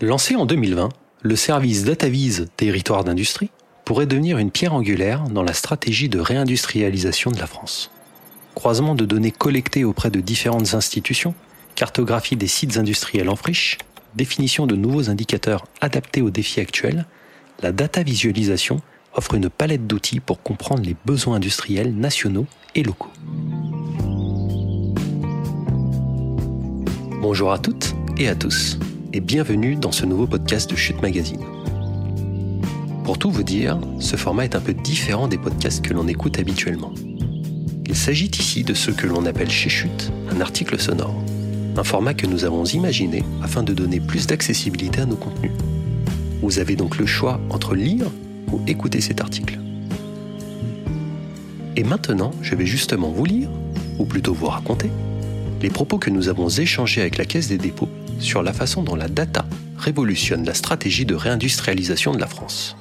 Lancé en 2020, le service DataVise Territoire d'industrie pourrait devenir une pierre angulaire dans la stratégie de réindustrialisation de la France. Croisement de données collectées auprès de différentes institutions, cartographie des sites industriels en friche, définition de nouveaux indicateurs adaptés aux défis actuels, la data visualisation offre une palette d'outils pour comprendre les besoins industriels nationaux et locaux. Bonjour à toutes et à tous, et bienvenue dans ce nouveau podcast de Chute Magazine. Pour tout vous dire, ce format est un peu différent des podcasts que l'on écoute habituellement. Il s'agit ici de ce que l'on appelle chez Chute un article sonore, un format que nous avons imaginé afin de donner plus d'accessibilité à nos contenus. Vous avez donc le choix entre lire ou écouter cet article. Et maintenant, je vais justement vous lire, ou plutôt vous raconter, les propos que nous avons échangés avec la Caisse des dépôts sur la façon dont la data révolutionne la stratégie de réindustrialisation de la France.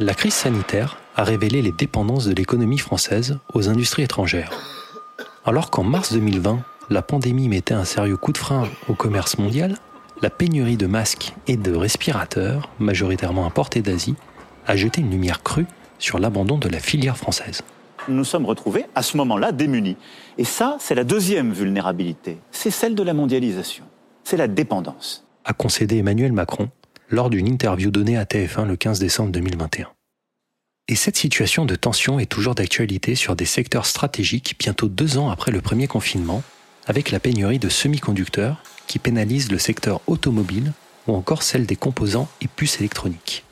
La crise sanitaire a révélé les dépendances de l'économie française aux industries étrangères. Alors qu'en mars 2020, la pandémie mettait un sérieux coup de frein au commerce mondial, la pénurie de masques et de respirateurs, majoritairement importés d'Asie, a jeté une lumière crue sur l'abandon de la filière française. Nous nous sommes retrouvés à ce moment-là démunis. Et ça, c'est la deuxième vulnérabilité. C'est celle de la mondialisation. C'est la dépendance. A concédé Emmanuel Macron lors d'une interview donnée à TF1 le 15 décembre 2021. Et cette situation de tension est toujours d'actualité sur des secteurs stratégiques bientôt deux ans après le premier confinement, avec la pénurie de semi-conducteurs qui pénalise le secteur automobile ou encore celle des composants et puces électroniques.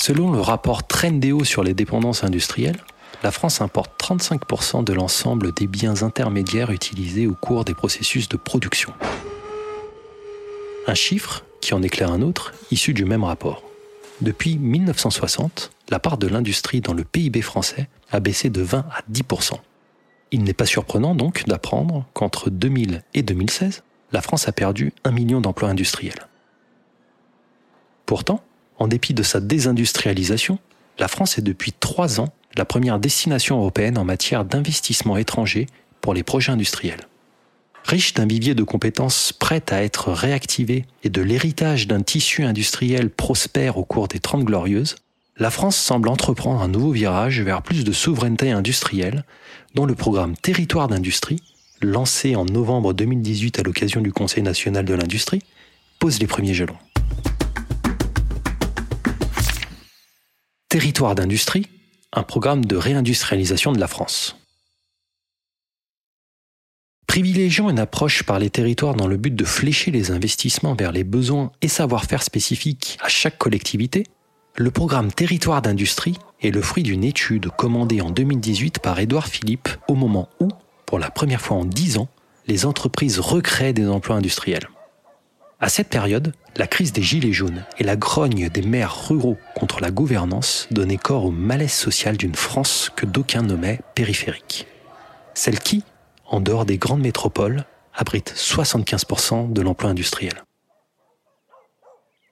Selon le rapport Trendéo sur les dépendances industrielles, la France importe 35% de l'ensemble des biens intermédiaires utilisés au cours des processus de production. Un chiffre qui en éclaire un autre, issu du même rapport. Depuis 1960, la part de l'industrie dans le PIB français a baissé de 20 à 10%. Il n'est pas surprenant donc d'apprendre qu'entre 2000 et 2016, la France a perdu un million d'emplois industriels. Pourtant, en dépit de sa désindustrialisation, la France est depuis trois ans la première destination européenne en matière d'investissement étranger pour les projets industriels. Riche d'un vivier de compétences prêtes à être réactivées et de l'héritage d'un tissu industriel prospère au cours des Trente Glorieuses, la France semble entreprendre un nouveau virage vers plus de souveraineté industrielle, dont le programme Territoire d'industrie, lancé en novembre 2018 à l'occasion du Conseil national de l'industrie, pose les premiers jalons. Territoire d'industrie, un programme de réindustrialisation de la France. Privilégiant une approche par les territoires dans le but de flécher les investissements vers les besoins et savoir-faire spécifiques à chaque collectivité, le programme Territoire d'industrie est le fruit d'une étude commandée en 2018 par Édouard Philippe au moment où, pour la première fois en 10 ans, les entreprises recréent des emplois industriels. À cette période, la crise des Gilets jaunes et la grogne des maires ruraux contre la gouvernance donnaient corps au malaise social d'une France que d'aucuns nommaient périphérique. Celle qui, en dehors des grandes métropoles, abrite 75% de l'emploi industriel.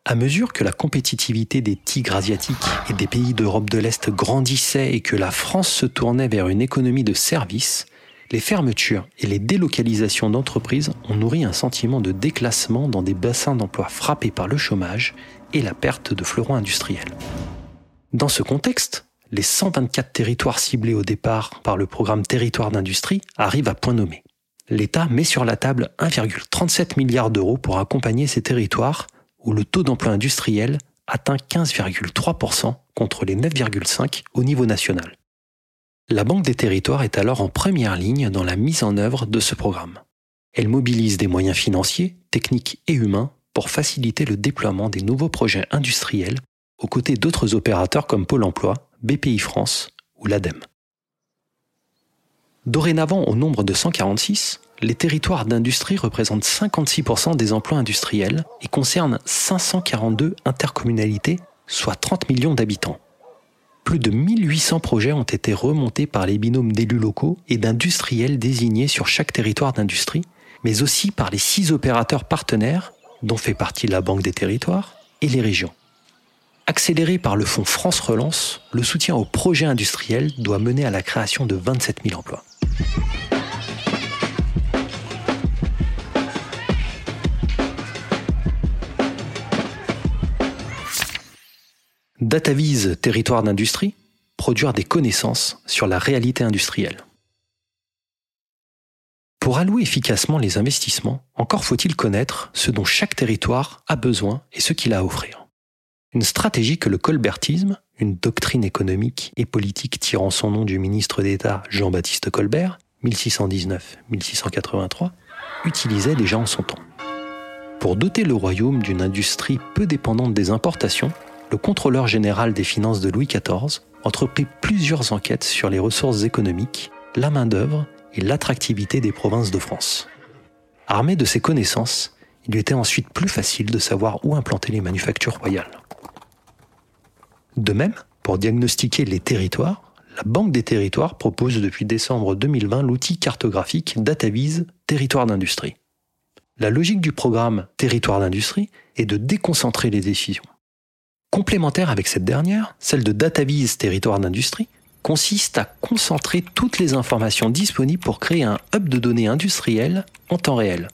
À mesure que la compétitivité des tigres asiatiques et des pays d'Europe de l'Est grandissait et que la France se tournait vers une économie de services, les fermetures et les délocalisations d'entreprises ont nourri un sentiment de déclassement dans des bassins d'emploi frappés par le chômage et la perte de fleurons industriels. Dans ce contexte, les 124 territoires ciblés au départ par le programme Territoire d'industrie arrivent à point nommé. L'État met sur la table 1,37 milliard d'euros pour accompagner ces territoires où le taux d'emploi industriel atteint 15,3% contre les 9,5% au niveau national. La Banque des territoires est alors en première ligne dans la mise en œuvre de ce programme. Elle mobilise des moyens financiers, techniques et humains pour faciliter le déploiement des nouveaux projets industriels aux côtés d'autres opérateurs comme Pôle Emploi, BPI France ou l'ADEME. Dorénavant au nombre de 146, les territoires d'industrie représentent 56% des emplois industriels et concernent 542 intercommunalités, soit 30 millions d'habitants plus de 1800 projets ont été remontés par les binômes d'élus locaux et d'industriels désignés sur chaque territoire d'industrie, mais aussi par les six opérateurs partenaires, dont fait partie la Banque des territoires, et les régions. accéléré par le fonds France Relance, le soutien aux projets industriels doit mener à la création de 27 000 emplois. DataVise Territoire d'industrie, produire des connaissances sur la réalité industrielle. Pour allouer efficacement les investissements, encore faut-il connaître ce dont chaque territoire a besoin et ce qu'il a à offrir. Une stratégie que le colbertisme, une doctrine économique et politique tirant son nom du ministre d'État Jean-Baptiste Colbert, 1619-1683, utilisait déjà en son temps. Pour doter le royaume d'une industrie peu dépendante des importations, le contrôleur général des finances de Louis XIV entreprit plusieurs enquêtes sur les ressources économiques, la main-d'œuvre et l'attractivité des provinces de France. Armé de ces connaissances, il lui était ensuite plus facile de savoir où implanter les manufactures royales. De même, pour diagnostiquer les territoires, la Banque des territoires propose depuis décembre 2020 l'outil cartographique DataVise Territoire d'industrie. La logique du programme Territoire d'industrie est de déconcentrer les décisions. Complémentaire avec cette dernière, celle de DataVise Territoire d'industrie consiste à concentrer toutes les informations disponibles pour créer un hub de données industrielles en temps réel.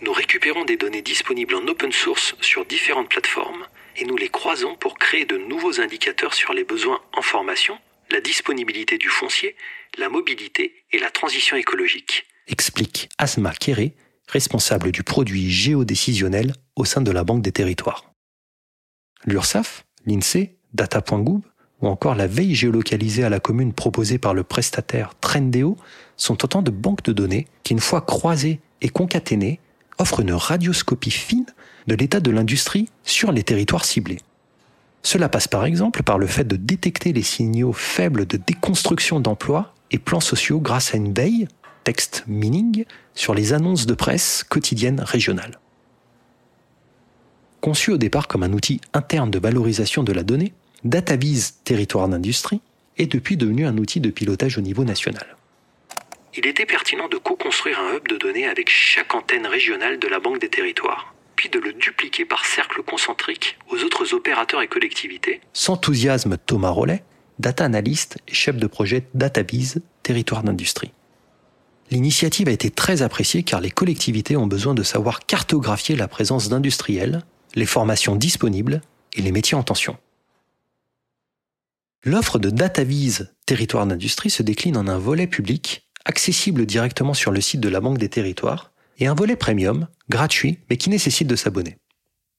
Nous récupérons des données disponibles en open source sur différentes plateformes et nous les croisons pour créer de nouveaux indicateurs sur les besoins en formation, la disponibilité du foncier, la mobilité et la transition écologique. Explique Asma Kéré, responsable du produit géodécisionnel au sein de la Banque des Territoires. L'URSSAF, l'INSEE, Data.gouv ou encore la veille géolocalisée à la commune proposée par le prestataire Trendeo sont autant de banques de données qui, une fois croisées et concaténées, offrent une radioscopie fine de l'état de l'industrie sur les territoires ciblés. Cela passe par exemple par le fait de détecter les signaux faibles de déconstruction d'emplois et plans sociaux grâce à une veille, text meaning, sur les annonces de presse quotidiennes régionales. Conçu au départ comme un outil interne de valorisation de la donnée, DataVise Territoire d'industrie est depuis devenu un outil de pilotage au niveau national. Il était pertinent de co-construire un hub de données avec chaque antenne régionale de la Banque des Territoires puis de le dupliquer par cercle concentrique aux autres opérateurs et collectivités. S'enthousiasme Thomas Rollet, data analyst et chef de projet DataVise, territoire d'industrie. L'initiative a été très appréciée car les collectivités ont besoin de savoir cartographier la présence d'industriels, les formations disponibles et les métiers en tension. L'offre de DataVise Territoire d'industrie se décline en un volet public, accessible directement sur le site de la Banque des Territoires, et un volet premium, gratuit, mais qui nécessite de s'abonner.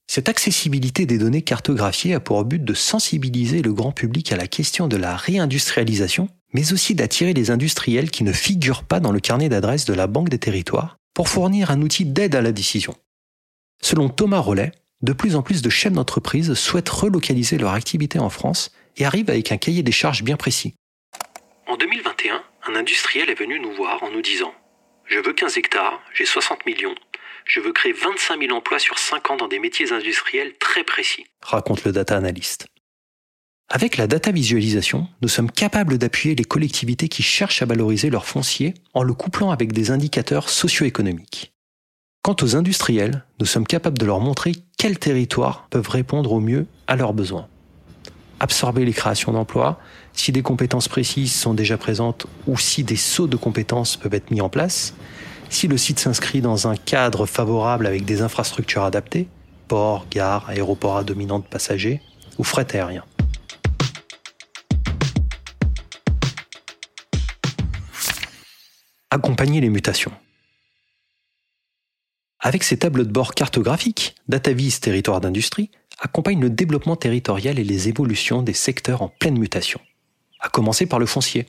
Cette accessibilité des données cartographiées a pour but de sensibiliser le grand public à la question de la réindustrialisation, mais aussi d'attirer les industriels qui ne figurent pas dans le carnet d'adresses de la Banque des territoires pour fournir un outil d'aide à la décision. Selon Thomas Rollet, de plus en plus de chefs d'entreprise souhaitent relocaliser leur activité en France et arrivent avec un cahier des charges bien précis. En 2021, un industriel est venu nous voir en nous disant je veux 15 hectares, j'ai 60 millions. Je veux créer 25 000 emplois sur 5 ans dans des métiers industriels très précis. Raconte le data analyst. Avec la data visualisation, nous sommes capables d'appuyer les collectivités qui cherchent à valoriser leur foncier en le couplant avec des indicateurs socio-économiques. Quant aux industriels, nous sommes capables de leur montrer quels territoires peuvent répondre au mieux à leurs besoins. Absorber les créations d'emplois, si des compétences précises sont déjà présentes ou si des sauts de compétences peuvent être mis en place, si le site s'inscrit dans un cadre favorable avec des infrastructures adaptées, port, gare, aéroport à dominante passagers ou fret aérien. Accompagner les mutations. Avec ces tableaux de bord cartographiques, DataVis Territoire d'industrie accompagne le développement territorial et les évolutions des secteurs en pleine mutation à commencer par le foncier.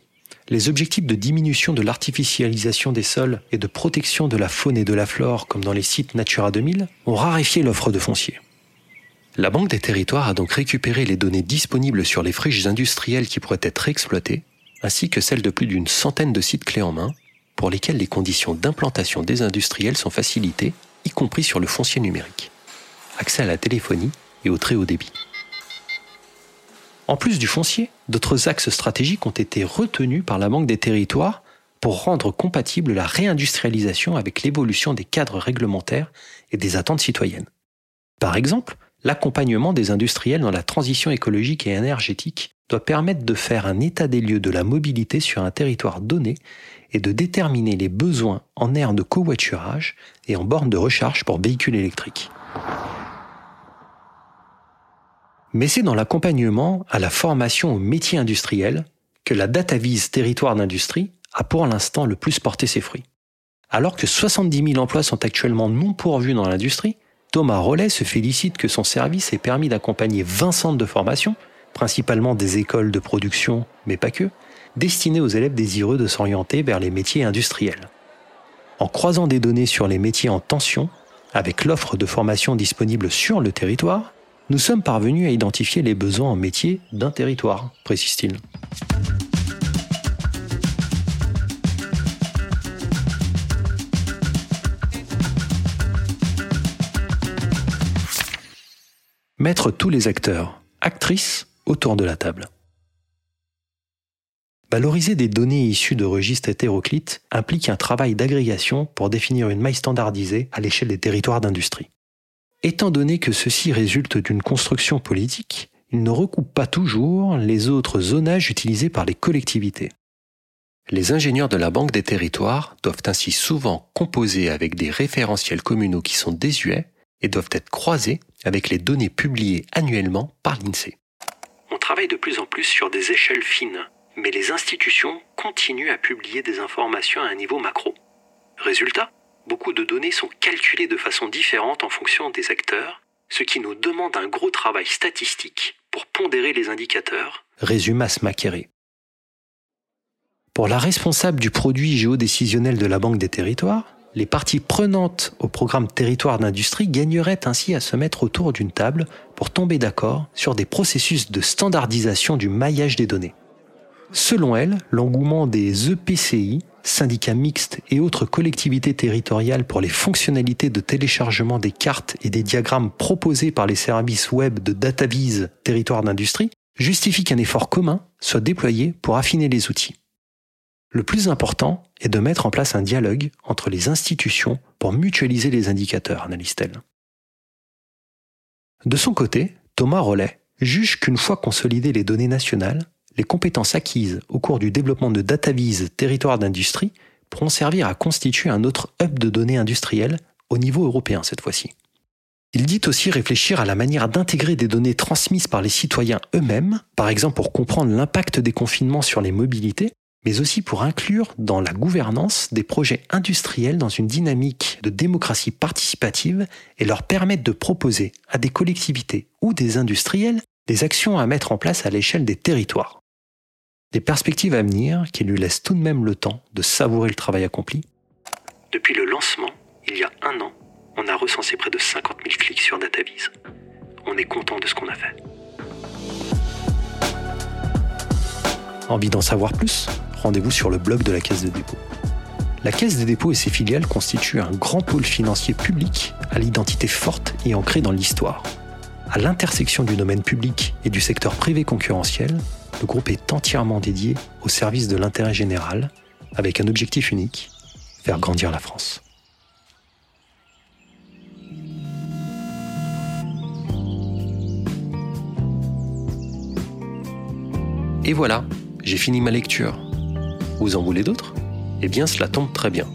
Les objectifs de diminution de l'artificialisation des sols et de protection de la faune et de la flore, comme dans les sites Natura 2000, ont raréfié l'offre de foncier. La Banque des territoires a donc récupéré les données disponibles sur les friches industrielles qui pourraient être exploitées, ainsi que celles de plus d'une centaine de sites clés en main, pour lesquels les conditions d'implantation des industriels sont facilitées, y compris sur le foncier numérique. Accès à la téléphonie et au très haut débit. En plus du foncier, d'autres axes stratégiques ont été retenus par la Banque des territoires pour rendre compatible la réindustrialisation avec l'évolution des cadres réglementaires et des attentes citoyennes. Par exemple, l'accompagnement des industriels dans la transition écologique et énergétique doit permettre de faire un état des lieux de la mobilité sur un territoire donné et de déterminer les besoins en aires de covoiturage et en bornes de recharge pour véhicules électriques. Mais c'est dans l'accompagnement à la formation aux métiers industriels que la DataVise Territoire d'industrie a pour l'instant le plus porté ses fruits. Alors que 70 000 emplois sont actuellement non pourvus dans l'industrie, Thomas Rollet se félicite que son service ait permis d'accompagner 20 centres de formation, principalement des écoles de production, mais pas que, destinés aux élèves désireux de s'orienter vers les métiers industriels. En croisant des données sur les métiers en tension, avec l'offre de formation disponible sur le territoire, nous sommes parvenus à identifier les besoins en métiers d'un territoire, précise-t-il. mettre tous les acteurs, actrices, autour de la table. Valoriser des données issues de registres hétéroclites implique un travail d'agrégation pour définir une maille standardisée à l'échelle des territoires d'industrie. Étant donné que ceci résulte d'une construction politique, il ne recoupe pas toujours les autres zonages utilisés par les collectivités. Les ingénieurs de la Banque des territoires doivent ainsi souvent composer avec des référentiels communaux qui sont désuets et doivent être croisés avec les données publiées annuellement par l'INSEE. On travaille de plus en plus sur des échelles fines, mais les institutions continuent à publier des informations à un niveau macro. Résultat, beaucoup de données sont calculées de façon différente en fonction des acteurs, ce qui nous demande un gros travail statistique pour pondérer les indicateurs, résume Asmakéré. Pour la responsable du produit géodécisionnel de la Banque des Territoires, les parties prenantes au programme Territoire d'industrie gagneraient ainsi à se mettre autour d'une table pour tomber d'accord sur des processus de standardisation du maillage des données. Selon elle, l'engouement des EPCI, syndicats mixtes et autres collectivités territoriales pour les fonctionnalités de téléchargement des cartes et des diagrammes proposés par les services web de DataVise Territoire d'industrie, justifie qu'un effort commun soit déployé pour affiner les outils. Le plus important est de mettre en place un dialogue entre les institutions pour mutualiser les indicateurs, analyse-t-elle. De son côté, Thomas Rollet juge qu'une fois consolidées les données nationales, les compétences acquises au cours du développement de DataVise territoire d'industrie pourront servir à constituer un autre hub de données industrielles au niveau européen cette fois-ci. Il dit aussi réfléchir à la manière d'intégrer des données transmises par les citoyens eux-mêmes, par exemple pour comprendre l'impact des confinements sur les mobilités, mais aussi pour inclure dans la gouvernance des projets industriels dans une dynamique de démocratie participative et leur permettre de proposer à des collectivités ou des industriels des actions à mettre en place à l'échelle des territoires. Des perspectives à venir qui lui laissent tout de même le temps de savourer le travail accompli. Depuis le lancement, il y a un an, on a recensé près de 50 000 clics sur DataVise. On est content de ce qu'on a fait. Envie d'en savoir plus? Rendez-vous sur le blog de la Caisse des dépôts. La Caisse des dépôts et ses filiales constituent un grand pôle financier public à l'identité forte et ancrée dans l'histoire. À l'intersection du domaine public et du secteur privé concurrentiel, le groupe est entièrement dédié au service de l'intérêt général, avec un objectif unique, faire grandir la France. Et voilà, j'ai fini ma lecture. Vous en voulez d'autres? Eh bien, cela tombe très bien.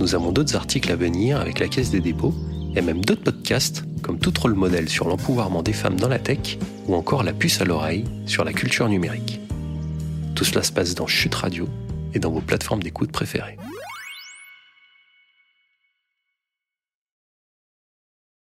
Nous avons d'autres articles à venir avec la Caisse des dépôts et même d'autres podcasts comme Tout rôle modèle sur l'empouvoirment des femmes dans la tech ou encore La puce à l'oreille sur la culture numérique. Tout cela se passe dans Chute Radio et dans vos plateformes d'écoute préférées.